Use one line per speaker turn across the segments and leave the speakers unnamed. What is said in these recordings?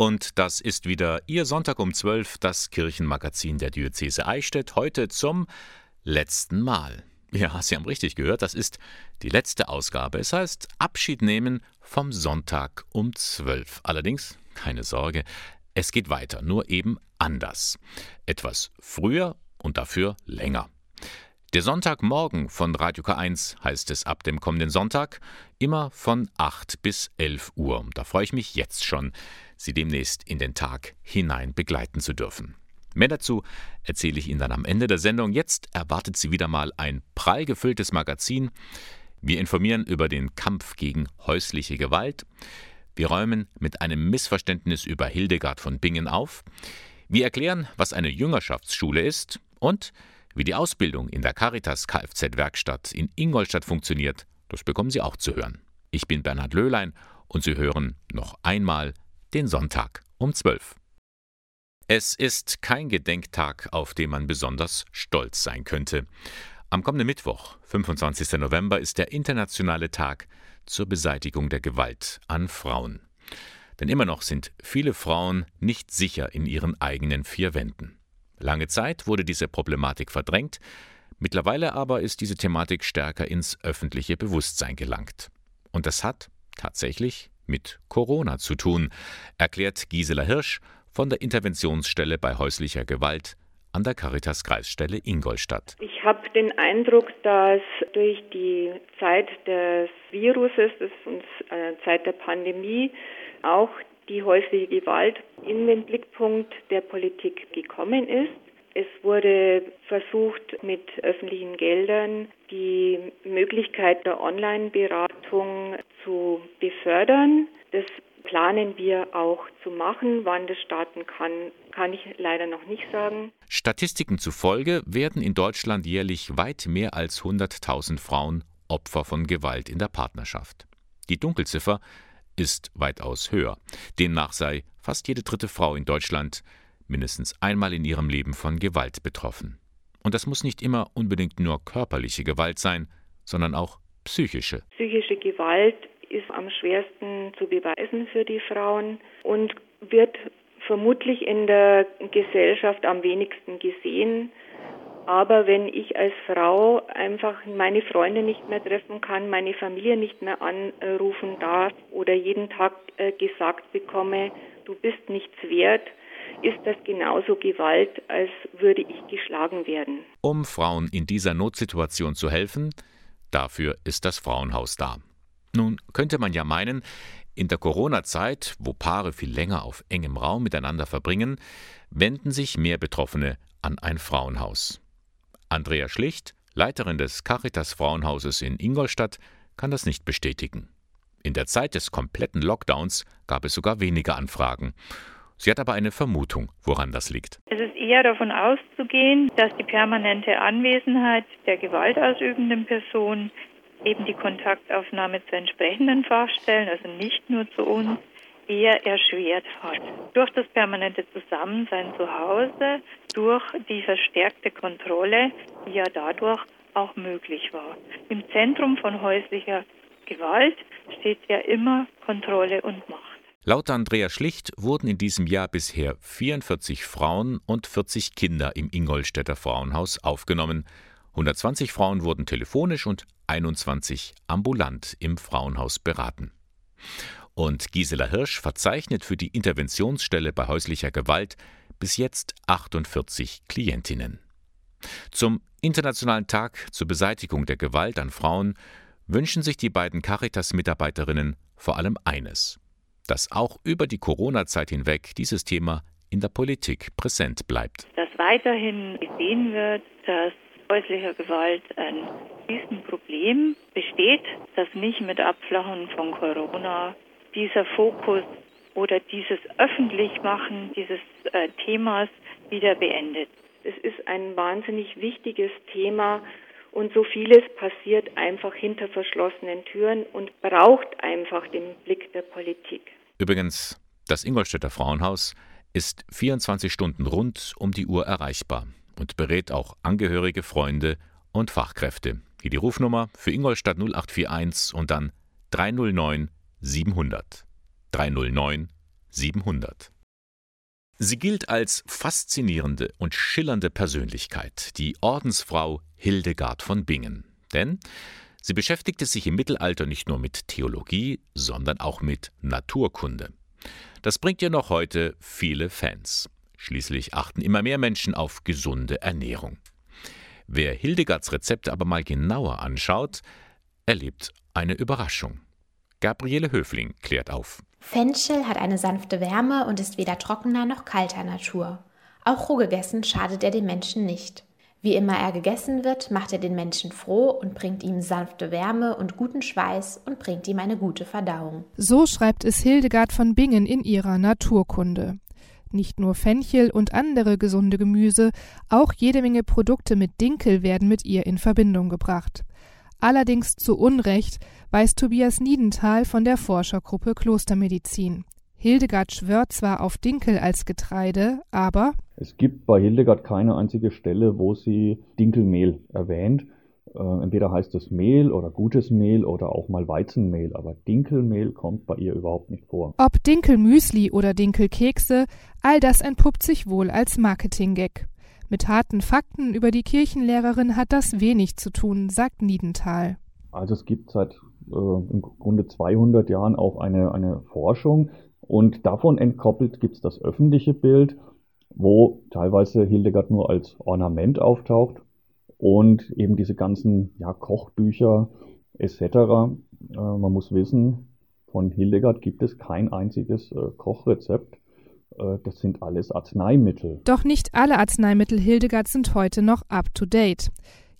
Und das ist wieder Ihr Sonntag um 12, das Kirchenmagazin der Diözese Eichstätt, heute zum letzten Mal. Ja, Sie haben richtig gehört, das ist die letzte Ausgabe. Es heißt Abschied nehmen vom Sonntag um 12. Allerdings, keine Sorge, es geht weiter, nur eben anders. Etwas früher und dafür länger. Der Sonntagmorgen von Radio K1 heißt es ab dem kommenden Sonntag, immer von 8 bis 11 Uhr. Da freue ich mich jetzt schon, Sie demnächst in den Tag hinein begleiten zu dürfen. Mehr dazu erzähle ich Ihnen dann am Ende der Sendung. Jetzt erwartet Sie wieder mal ein prall gefülltes Magazin. Wir informieren über den Kampf gegen häusliche Gewalt. Wir räumen mit einem Missverständnis über Hildegard von Bingen auf. Wir erklären, was eine Jüngerschaftsschule ist und wie die Ausbildung in der Caritas Kfz-Werkstatt in Ingolstadt funktioniert, das bekommen Sie auch zu hören. Ich bin Bernhard Löhlein und Sie hören noch einmal den Sonntag um 12. Es ist kein Gedenktag, auf den man besonders stolz sein könnte. Am kommenden Mittwoch, 25. November, ist der internationale Tag zur Beseitigung der Gewalt an Frauen. Denn immer noch sind viele Frauen nicht sicher in ihren eigenen vier Wänden. Lange Zeit wurde diese Problematik verdrängt, mittlerweile aber ist diese Thematik stärker ins öffentliche Bewusstsein gelangt. Und das hat tatsächlich mit Corona zu tun, erklärt Gisela Hirsch von der Interventionsstelle bei häuslicher Gewalt an der Caritas Kreisstelle Ingolstadt.
Ich habe den Eindruck, dass durch die Zeit des Viruses, das uns äh, Zeit der Pandemie, auch die häusliche Gewalt in den Blickpunkt der Politik gekommen ist. Es wurde versucht, mit öffentlichen Geldern die Möglichkeit der Online-Beratung zu befördern. Das planen wir auch zu machen. Wann das starten kann, kann ich leider noch nicht sagen.
Statistiken zufolge werden in Deutschland jährlich weit mehr als 100.000 Frauen Opfer von Gewalt in der Partnerschaft. Die Dunkelziffer ist weitaus höher. Demnach sei fast jede dritte Frau in Deutschland mindestens einmal in ihrem Leben von Gewalt betroffen. Und das muss nicht immer unbedingt nur körperliche Gewalt sein, sondern auch psychische.
Psychische Gewalt ist am schwersten zu beweisen für die Frauen und wird vermutlich in der Gesellschaft am wenigsten gesehen. Aber wenn ich als Frau einfach meine Freunde nicht mehr treffen kann, meine Familie nicht mehr anrufen darf oder jeden Tag äh, gesagt bekomme, du bist nichts wert, ist das genauso Gewalt, als würde ich geschlagen werden.
Um Frauen in dieser Notsituation zu helfen, dafür ist das Frauenhaus da. Nun könnte man ja meinen, in der Corona-Zeit, wo Paare viel länger auf engem Raum miteinander verbringen, wenden sich mehr Betroffene an ein Frauenhaus. Andrea Schlicht, Leiterin des Caritas Frauenhauses in Ingolstadt, kann das nicht bestätigen. In der Zeit des kompletten Lockdowns gab es sogar weniger Anfragen. Sie hat aber eine Vermutung, woran das liegt.
Es ist eher davon auszugehen, dass die permanente Anwesenheit der gewaltausübenden Person eben die Kontaktaufnahme zu entsprechenden Fachstellen, also nicht nur zu uns, eher erschwert hat. Durch das permanente Zusammensein zu Hause, durch die verstärkte Kontrolle, die ja dadurch auch möglich war. Im Zentrum von häuslicher Gewalt steht ja immer Kontrolle und Macht.
Laut Andrea Schlicht wurden in diesem Jahr bisher 44 Frauen und 40 Kinder im Ingolstädter Frauenhaus aufgenommen. 120 Frauen wurden telefonisch und 21 ambulant im Frauenhaus beraten. Und Gisela Hirsch verzeichnet für die Interventionsstelle bei häuslicher Gewalt bis jetzt 48 Klientinnen. Zum Internationalen Tag zur Beseitigung der Gewalt an Frauen wünschen sich die beiden Caritas-Mitarbeiterinnen vor allem eines, dass auch über die Corona-Zeit hinweg dieses Thema in der Politik präsent bleibt.
Dass weiterhin gesehen wird, dass häuslicher Gewalt ein Riesenproblem besteht, dass nicht mit Abflachen von Corona dieser Fokus oder dieses Öffentlichmachen dieses äh, Themas wieder beendet.
Es ist ein wahnsinnig wichtiges Thema und so vieles passiert einfach hinter verschlossenen Türen und braucht einfach den Blick der Politik.
Übrigens, das Ingolstädter Frauenhaus ist 24 Stunden rund um die Uhr erreichbar und berät auch Angehörige, Freunde und Fachkräfte. Hier die Rufnummer für Ingolstadt 0841 und dann 309 700. 309 700. Sie gilt als faszinierende und schillernde Persönlichkeit, die Ordensfrau Hildegard von Bingen. Denn sie beschäftigte sich im Mittelalter nicht nur mit Theologie, sondern auch mit Naturkunde. Das bringt ihr noch heute viele Fans. Schließlich achten immer mehr Menschen auf gesunde Ernährung. Wer Hildegards Rezepte aber mal genauer anschaut, erlebt eine Überraschung. Gabriele Höfling klärt auf.
Fenchel hat eine sanfte Wärme und ist weder trockener noch kalter Natur. Auch roh gegessen schadet er dem Menschen nicht. Wie immer er gegessen wird, macht er den Menschen froh und bringt ihm sanfte Wärme und guten Schweiß und bringt ihm eine gute Verdauung.
So schreibt es Hildegard von Bingen in ihrer Naturkunde. Nicht nur Fenchel und andere gesunde Gemüse, auch jede Menge Produkte mit Dinkel werden mit ihr in Verbindung gebracht. Allerdings zu Unrecht, weiß Tobias Niedenthal von der Forschergruppe Klostermedizin. Hildegard schwört zwar auf Dinkel als Getreide, aber
es gibt bei Hildegard keine einzige Stelle, wo sie Dinkelmehl erwähnt. Äh, entweder heißt es Mehl oder gutes Mehl oder auch mal Weizenmehl, aber Dinkelmehl kommt bei ihr überhaupt nicht vor.
Ob Dinkelmüsli oder Dinkelkekse, all das entpuppt sich wohl als Marketing-Gag. Mit harten Fakten über die Kirchenlehrerin hat das wenig zu tun, sagt Niedenthal.
Also es gibt seit äh, im Grunde 200 Jahren auch eine, eine Forschung und davon entkoppelt gibt es das öffentliche Bild, wo teilweise Hildegard nur als Ornament auftaucht und eben diese ganzen ja, Kochbücher etc. Äh, man muss wissen, von Hildegard gibt es kein einziges äh, Kochrezept. Äh, das sind alles Arzneimittel.
Doch nicht alle Arzneimittel Hildegard sind heute noch up-to-date.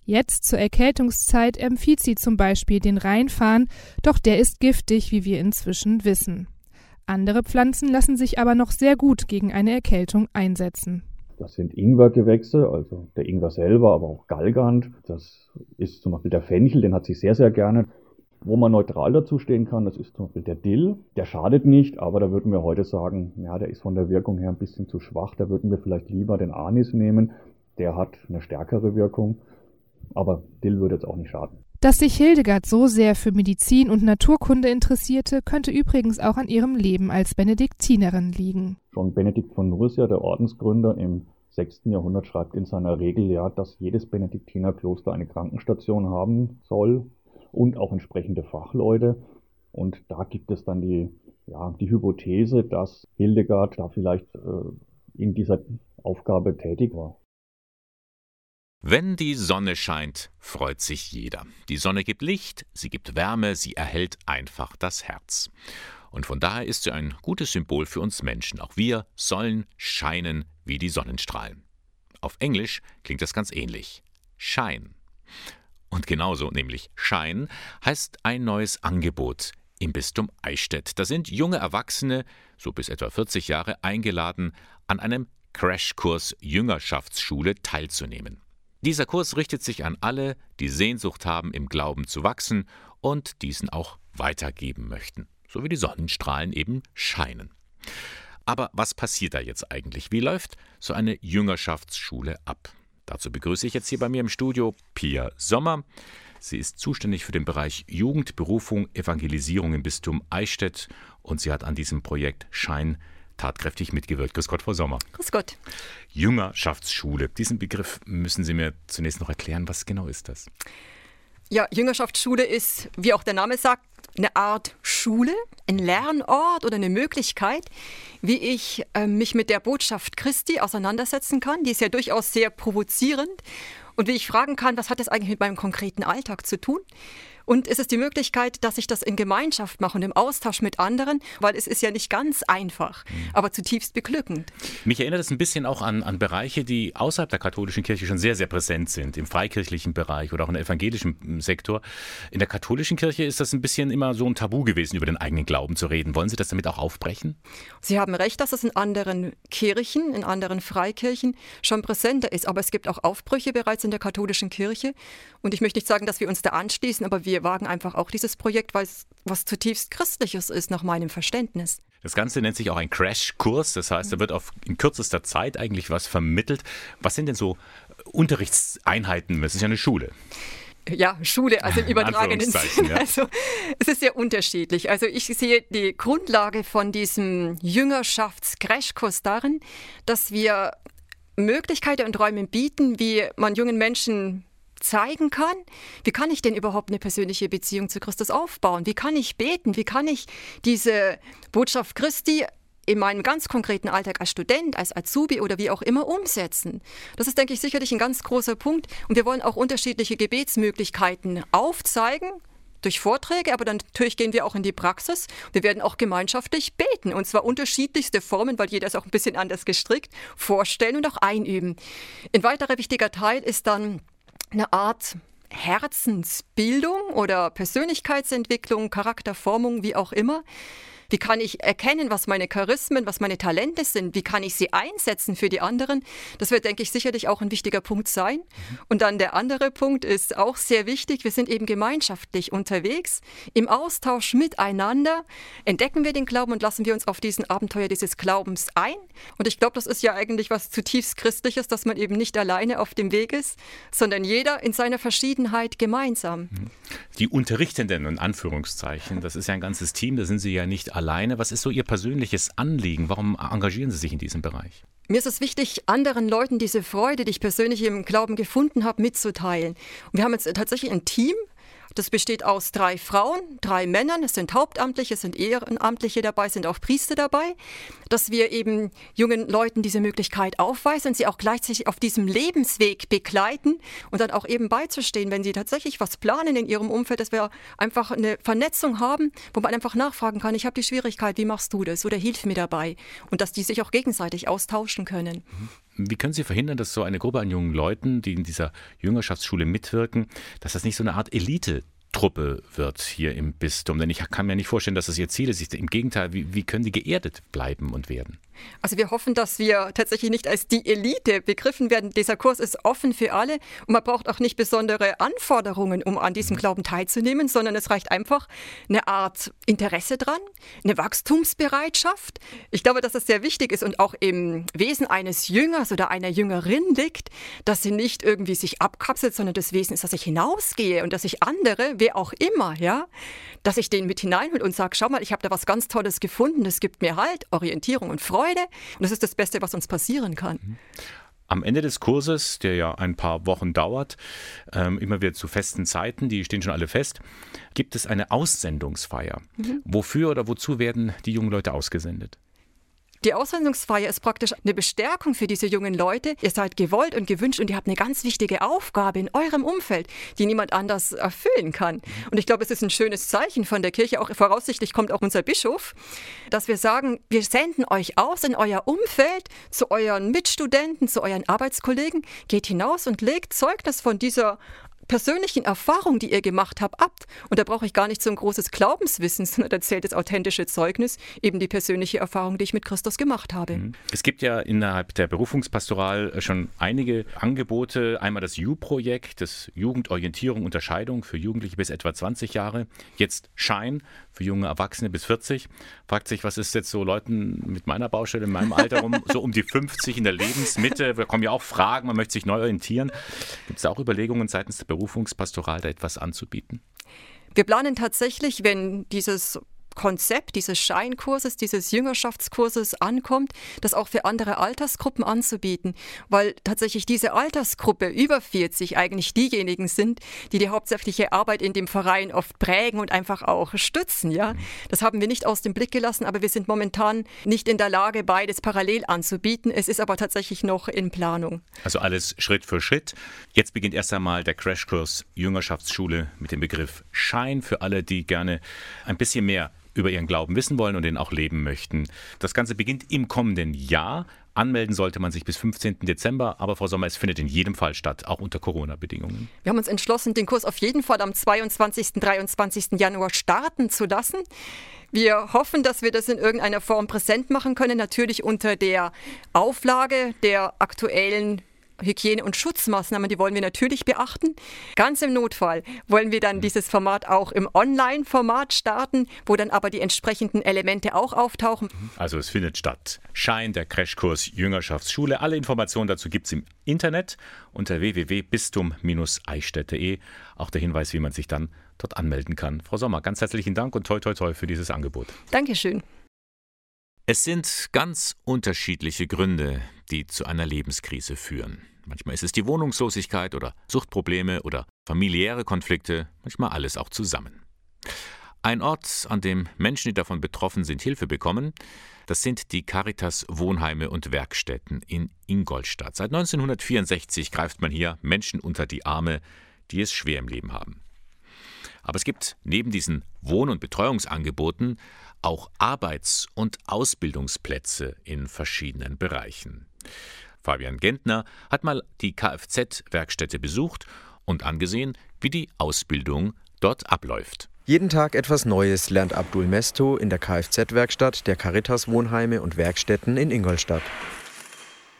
Jetzt zur Erkältungszeit empfiehlt sie zum Beispiel den Rheinfahren, doch der ist giftig, wie wir inzwischen wissen. Andere Pflanzen lassen sich aber noch sehr gut gegen eine Erkältung einsetzen.
Das sind Ingwergewächse, also der Ingwer selber, aber auch Galgant. Das ist zum Beispiel der Fenchel, den hat sie sehr, sehr gerne. Wo man neutral dazu stehen kann, das ist zum Beispiel der Dill. Der schadet nicht, aber da würden wir heute sagen, ja, der ist von der Wirkung her ein bisschen zu schwach. Da würden wir vielleicht lieber den Anis nehmen. Der hat eine stärkere Wirkung. Aber Dill würde jetzt auch nicht schaden.
Dass sich Hildegard so sehr für Medizin und Naturkunde interessierte, könnte übrigens auch an ihrem Leben als Benediktinerin liegen.
Schon Benedikt von Nursia, der Ordensgründer im 6. Jahrhundert, schreibt in seiner Regel ja, dass jedes Benediktinerkloster eine Krankenstation haben soll und auch entsprechende Fachleute. Und da gibt es dann die, ja, die Hypothese, dass Hildegard da vielleicht äh, in dieser Aufgabe tätig war.
Wenn die Sonne scheint, freut sich jeder. Die Sonne gibt Licht, sie gibt Wärme, sie erhält einfach das Herz. Und von daher ist sie ein gutes Symbol für uns Menschen. Auch wir sollen scheinen wie die Sonnenstrahlen. Auf Englisch klingt das ganz ähnlich. Shine. Und genauso, nämlich Shine, heißt ein neues Angebot im Bistum Eichstätt. Da sind junge Erwachsene, so bis etwa 40 Jahre, eingeladen, an einem Crashkurs Jüngerschaftsschule teilzunehmen. Dieser Kurs richtet sich an alle, die Sehnsucht haben, im Glauben zu wachsen und diesen auch weitergeben möchten, so wie die Sonnenstrahlen eben scheinen. Aber was passiert da jetzt eigentlich? Wie läuft so eine Jüngerschaftsschule ab? Dazu begrüße ich jetzt hier bei mir im Studio Pia Sommer. Sie ist zuständig für den Bereich Jugend, Berufung, Evangelisierung im Bistum Eichstätt und sie hat an diesem Projekt Schein tatkräftig mitgewirkt. Grüß Gott, Frau Sommer.
Grüß Gott.
Jüngerschaftsschule. Diesen Begriff müssen Sie mir zunächst noch erklären. Was genau ist das?
Ja, Jüngerschaftsschule ist, wie auch der Name sagt, eine Art Schule, ein Lernort oder eine Möglichkeit, wie ich äh, mich mit der Botschaft Christi auseinandersetzen kann. Die ist ja durchaus sehr provozierend. Und wie ich fragen kann, was hat das eigentlich mit meinem konkreten Alltag zu tun? Und es ist die Möglichkeit, dass ich das in Gemeinschaft mache und im Austausch mit anderen, weil es ist ja nicht ganz einfach, mhm. aber zutiefst beglückend.
Mich erinnert es ein bisschen auch an, an Bereiche, die außerhalb der katholischen Kirche schon sehr, sehr präsent sind, im freikirchlichen Bereich oder auch im evangelischen hm, Sektor. In der katholischen Kirche ist das ein bisschen immer so ein Tabu gewesen, über den eigenen Glauben zu reden. Wollen Sie das damit auch aufbrechen?
Sie haben recht, dass es in anderen Kirchen, in anderen Freikirchen schon präsenter ist, aber es gibt auch Aufbrüche bereits in der katholischen Kirche. Und ich möchte nicht sagen, dass wir uns da anschließen, aber wir wir wagen einfach auch dieses Projekt, weil es was zutiefst Christliches ist, nach meinem Verständnis.
Das Ganze nennt sich auch ein Crashkurs, das heißt, da wird auf in kürzester Zeit eigentlich was vermittelt. Was sind denn so Unterrichtseinheiten? Es ist ja eine Schule.
ja, Schule, also im übertragenen Sinne. Ja. Also es ist sehr unterschiedlich. Also ich sehe die Grundlage von diesem Jüngerschafts-Crashkurs darin, dass wir Möglichkeiten und Räume bieten, wie man jungen Menschen zeigen kann, wie kann ich denn überhaupt eine persönliche Beziehung zu Christus aufbauen? Wie kann ich beten? Wie kann ich diese Botschaft Christi in meinem ganz konkreten Alltag als Student, als Azubi oder wie auch immer umsetzen. Das ist, denke ich, sicherlich ein ganz großer Punkt. Und wir wollen auch unterschiedliche Gebetsmöglichkeiten aufzeigen durch Vorträge, aber dann natürlich gehen wir auch in die Praxis. Wir werden auch gemeinschaftlich beten und zwar unterschiedlichste Formen, weil jeder ist auch ein bisschen anders gestrickt, vorstellen und auch einüben. Ein weiterer wichtiger Teil ist dann eine Art Herzensbildung oder Persönlichkeitsentwicklung, Charakterformung, wie auch immer. Wie kann ich erkennen, was meine Charismen, was meine Talente sind? Wie kann ich sie einsetzen für die anderen? Das wird, denke ich, sicherlich auch ein wichtiger Punkt sein. Und dann der andere Punkt ist auch sehr wichtig. Wir sind eben gemeinschaftlich unterwegs. Im Austausch miteinander entdecken wir den Glauben und lassen wir uns auf diesen Abenteuer dieses Glaubens ein. Und ich glaube, das ist ja eigentlich was zutiefst Christliches, dass man eben nicht alleine auf dem Weg ist, sondern jeder in seiner Verschiedenheit gemeinsam.
Die Unterrichtenden, in Anführungszeichen, das ist ja ein ganzes Team, da sind Sie ja nicht alleine alleine. Was ist so Ihr persönliches Anliegen? Warum engagieren Sie sich in diesem Bereich?
Mir ist es wichtig, anderen Leuten diese Freude, die ich persönlich im Glauben gefunden habe, mitzuteilen. Und wir haben jetzt tatsächlich ein Team, das besteht aus drei Frauen, drei Männern, es sind Hauptamtliche, es sind Ehrenamtliche dabei, es sind auch Priester dabei, dass wir eben jungen Leuten diese Möglichkeit aufweisen und sie auch gleichzeitig auf diesem Lebensweg begleiten und dann auch eben beizustehen, wenn sie tatsächlich was planen in ihrem Umfeld, dass wir einfach eine Vernetzung haben, wo man einfach nachfragen kann, ich habe die Schwierigkeit, wie machst du das? Oder hilf mir dabei. Und dass die sich auch gegenseitig austauschen können.
Wie können Sie verhindern, dass so eine Gruppe an jungen Leuten, die in dieser Jüngerschaftsschule mitwirken, dass das nicht so eine Art Elite Truppe wird hier im Bistum? Denn ich kann mir nicht vorstellen, dass das ihr Ziel ist. Im Gegenteil, wie, wie können die geerdet bleiben und werden?
Also wir hoffen, dass wir tatsächlich nicht als die Elite begriffen werden. Dieser Kurs ist offen für alle und man braucht auch nicht besondere Anforderungen, um an diesem Glauben teilzunehmen, sondern es reicht einfach eine Art Interesse dran, eine Wachstumsbereitschaft. Ich glaube, dass das sehr wichtig ist und auch im Wesen eines Jüngers oder einer Jüngerin liegt, dass sie nicht irgendwie sich abkapselt, sondern das Wesen ist, dass ich hinausgehe und dass ich andere, wer auch immer, ja, dass ich den mit hineinhole und sage, schau mal, ich habe da was ganz Tolles gefunden, das gibt mir Halt, Orientierung und Freude und das ist das Beste, was uns passieren kann. Mhm.
Am Ende des Kurses, der ja ein paar Wochen dauert, ähm, immer wieder zu festen Zeiten, die stehen schon alle fest, gibt es eine Aussendungsfeier. Mhm. Wofür oder wozu werden die jungen Leute ausgesendet?
Die Aussendungsfeier ist praktisch eine Bestärkung für diese jungen Leute. Ihr seid gewollt und gewünscht und ihr habt eine ganz wichtige Aufgabe in eurem Umfeld, die niemand anders erfüllen kann. Und ich glaube, es ist ein schönes Zeichen von der Kirche, auch voraussichtlich kommt auch unser Bischof, dass wir sagen, wir senden euch aus in euer Umfeld, zu euren Mitstudenten, zu euren Arbeitskollegen, geht hinaus und legt Zeugnis von dieser persönlichen Erfahrung, die ihr gemacht habt, ab. Und da brauche ich gar nicht so ein großes Glaubenswissen, sondern da zählt das authentische Zeugnis, eben die persönliche Erfahrung, die ich mit Christus gemacht habe. Mhm.
Es gibt ja innerhalb der Berufungspastoral schon einige Angebote. Einmal das U-Projekt, das Jugendorientierung, Unterscheidung für Jugendliche bis etwa 20 Jahre. Jetzt Schein für junge Erwachsene bis 40. Fragt sich, was ist jetzt so Leuten mit meiner Baustelle, in meinem Alter rum, so um die 50 in der Lebensmitte? Da kommen ja auch Fragen, man möchte sich neu orientieren. Gibt es da auch Überlegungen seitens der Berufungspastoral, da etwas anzubieten?
Wir planen tatsächlich, wenn dieses Konzept dieses Scheinkurses, dieses Jüngerschaftskurses ankommt, das auch für andere Altersgruppen anzubieten, weil tatsächlich diese Altersgruppe über 40 eigentlich diejenigen sind, die die hauptsächliche Arbeit in dem Verein oft prägen und einfach auch stützen. Ja, das haben wir nicht aus dem Blick gelassen, aber wir sind momentan nicht in der Lage, beides parallel anzubieten. Es ist aber tatsächlich noch in Planung.
Also alles Schritt für Schritt. Jetzt beginnt erst einmal der Crashkurs Jüngerschaftsschule mit dem Begriff Schein für alle, die gerne ein bisschen mehr über ihren Glauben wissen wollen und den auch leben möchten. Das Ganze beginnt im kommenden Jahr. Anmelden sollte man sich bis 15. Dezember, aber Frau Sommer, es findet in jedem Fall statt, auch unter Corona-Bedingungen.
Wir haben uns entschlossen, den Kurs auf jeden Fall am 22. 23. Januar starten zu lassen. Wir hoffen, dass wir das in irgendeiner Form präsent machen können, natürlich unter der Auflage der aktuellen Hygiene- und Schutzmaßnahmen, die wollen wir natürlich beachten. Ganz im Notfall wollen wir dann mhm. dieses Format auch im Online-Format starten, wo dann aber die entsprechenden Elemente auch auftauchen.
Also es findet statt. Schein, der Crashkurs Jüngerschaftsschule. Alle Informationen dazu gibt es im Internet unter www.bistum-eichstätte.de. Auch der Hinweis, wie man sich dann dort anmelden kann. Frau Sommer, ganz herzlichen Dank und toi toi toi für dieses Angebot.
Dankeschön.
Es sind ganz unterschiedliche Gründe, die zu einer Lebenskrise führen. Manchmal ist es die Wohnungslosigkeit oder Suchtprobleme oder familiäre Konflikte, manchmal alles auch zusammen. Ein Ort, an dem Menschen, die davon betroffen sind, Hilfe bekommen, das sind die Caritas Wohnheime und Werkstätten in Ingolstadt. Seit 1964 greift man hier Menschen unter die Arme, die es schwer im Leben haben. Aber es gibt neben diesen Wohn- und Betreuungsangeboten auch Arbeits- und Ausbildungsplätze in verschiedenen Bereichen. Fabian Gentner hat mal die Kfz-Werkstätte besucht und angesehen, wie die Ausbildung dort abläuft.
Jeden Tag etwas Neues lernt Abdul Mesto in der Kfz-Werkstatt der Caritas Wohnheime und Werkstätten in Ingolstadt.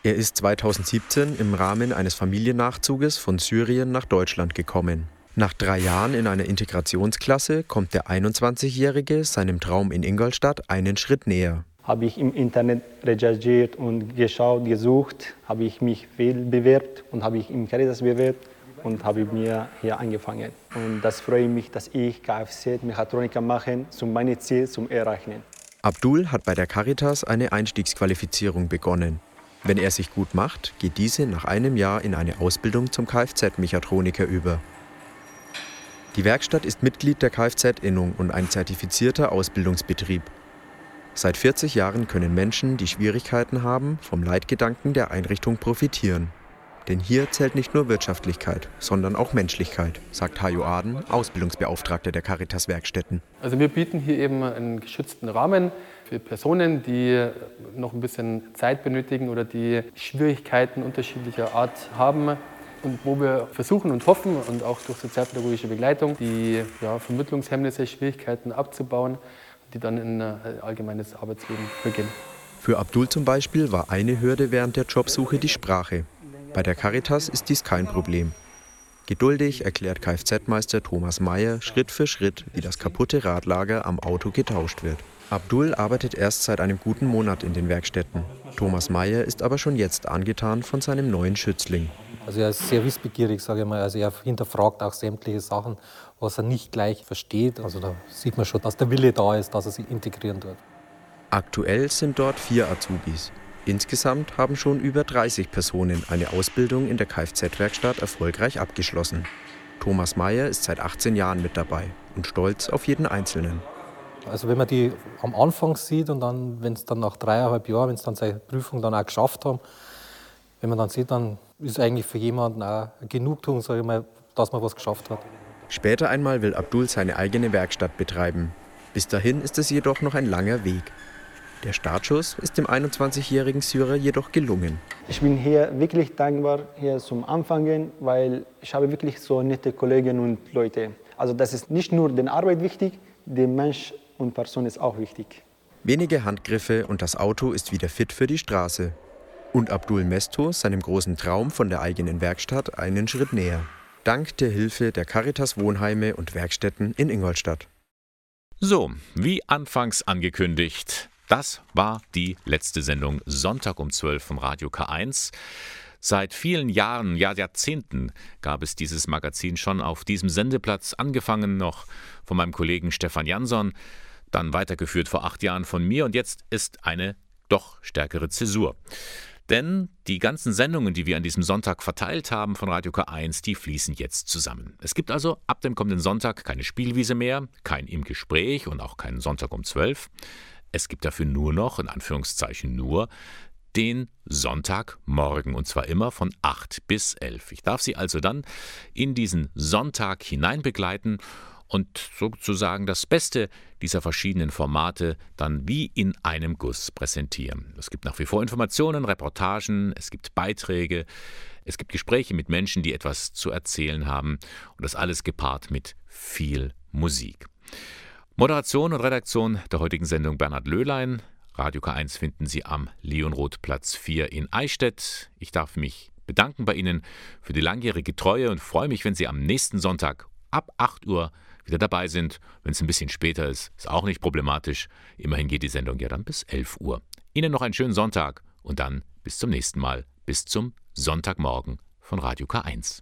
Er ist 2017 im Rahmen eines Familiennachzuges von Syrien nach Deutschland gekommen. Nach drei Jahren in einer Integrationsklasse kommt der 21-Jährige seinem Traum in Ingolstadt einen Schritt näher.
Habe ich im Internet recherchiert und geschaut, gesucht, habe ich mich viel bewerbt und habe ich im Caritas bewerbt und habe mir hier angefangen. Und das freut mich, dass ich Kfz-Mechatroniker mache, zum meinem Ziel zum Erreichen.
Abdul hat bei der Caritas eine Einstiegsqualifizierung begonnen. Wenn er sich gut macht, geht diese nach einem Jahr in eine Ausbildung zum Kfz-Mechatroniker über. Die Werkstatt ist Mitglied der Kfz-Innung und ein zertifizierter Ausbildungsbetrieb. Seit 40 Jahren können Menschen, die Schwierigkeiten haben, vom Leitgedanken der Einrichtung profitieren. Denn hier zählt nicht nur Wirtschaftlichkeit, sondern auch Menschlichkeit, sagt Hajo Aden, Ausbildungsbeauftragter der Caritas Werkstätten.
Also wir bieten hier eben einen geschützten Rahmen für Personen, die noch ein bisschen Zeit benötigen oder die Schwierigkeiten unterschiedlicher Art haben, und wo wir versuchen und hoffen und auch durch sozialpädagogische Begleitung die ja, Vermittlungshemmnisse, Schwierigkeiten abzubauen, die dann in ein allgemeines Arbeitsleben beginnen.
Für Abdul zum Beispiel war eine Hürde während der Jobsuche die Sprache. Bei der Caritas ist dies kein Problem. Geduldig erklärt Kfz-Meister Thomas Mayer Schritt für Schritt, wie das kaputte Radlager am Auto getauscht wird. Abdul arbeitet erst seit einem guten Monat in den Werkstätten. Thomas Mayer ist aber schon jetzt angetan von seinem neuen Schützling.
Also er ist sehr wissbegierig, sage ich mal. Also er hinterfragt auch sämtliche Sachen, was er nicht gleich versteht. Also da sieht man schon, dass der Wille da ist, dass er sich integrieren wird.
Aktuell sind dort vier Azubis. Insgesamt haben schon über 30 Personen eine Ausbildung in der Kfz-Werkstatt erfolgreich abgeschlossen. Thomas Mayer ist seit 18 Jahren mit dabei und stolz auf jeden Einzelnen.
Also wenn man die am Anfang sieht und dann, wenn es dann nach dreieinhalb Jahren, wenn sie dann seine Prüfung dann auch geschafft haben, wenn man dann sieht, dann ist eigentlich für jemanden auch Genugtuung, sage ich mal, dass man was geschafft hat.
Später einmal will Abdul seine eigene Werkstatt betreiben. Bis dahin ist es jedoch noch ein langer Weg. Der Startschuss ist dem 21-jährigen Syrer jedoch gelungen.
Ich bin hier wirklich dankbar hier zum Anfangen, weil ich habe wirklich so nette Kollegen und Leute. Also das ist nicht nur die Arbeit wichtig, der Mensch und Person ist auch wichtig.
Wenige Handgriffe und das Auto ist wieder fit für die Straße und Abdul Mesto seinem großen Traum von der eigenen Werkstatt einen Schritt näher. Dank der Hilfe der Caritas Wohnheime und Werkstätten in Ingolstadt.
So, wie anfangs angekündigt, das war die letzte Sendung Sonntag um 12 vom Radio K1. Seit vielen Jahren, ja Jahrzehnten gab es dieses Magazin schon auf diesem Sendeplatz, angefangen noch von meinem Kollegen Stefan Jansson, dann weitergeführt vor acht Jahren von mir und jetzt ist eine doch stärkere Zäsur. Denn die ganzen Sendungen, die wir an diesem Sonntag verteilt haben von Radio K1, die fließen jetzt zusammen. Es gibt also ab dem kommenden Sonntag keine Spielwiese mehr, kein im Gespräch und auch keinen Sonntag um 12. Es gibt dafür nur noch, in Anführungszeichen nur, den Sonntagmorgen und zwar immer von 8 bis 11. Ich darf Sie also dann in diesen Sonntag hinein begleiten und sozusagen das Beste dieser verschiedenen Formate dann wie in einem Guss präsentieren. Es gibt nach wie vor Informationen, Reportagen, es gibt Beiträge, es gibt Gespräche mit Menschen, die etwas zu erzählen haben und das alles gepaart mit viel Musik. Moderation und Redaktion der heutigen Sendung Bernhard Löhlein. Radio K1 finden Sie am Leonroth Platz 4 in Eichstätt. Ich darf mich bedanken bei Ihnen für die langjährige Treue und freue mich, wenn Sie am nächsten Sonntag ab 8 Uhr wieder dabei sind. Wenn es ein bisschen später ist, ist auch nicht problematisch. Immerhin geht die Sendung ja dann bis 11 Uhr. Ihnen noch einen schönen Sonntag und dann bis zum nächsten Mal, bis zum Sonntagmorgen von Radio K1.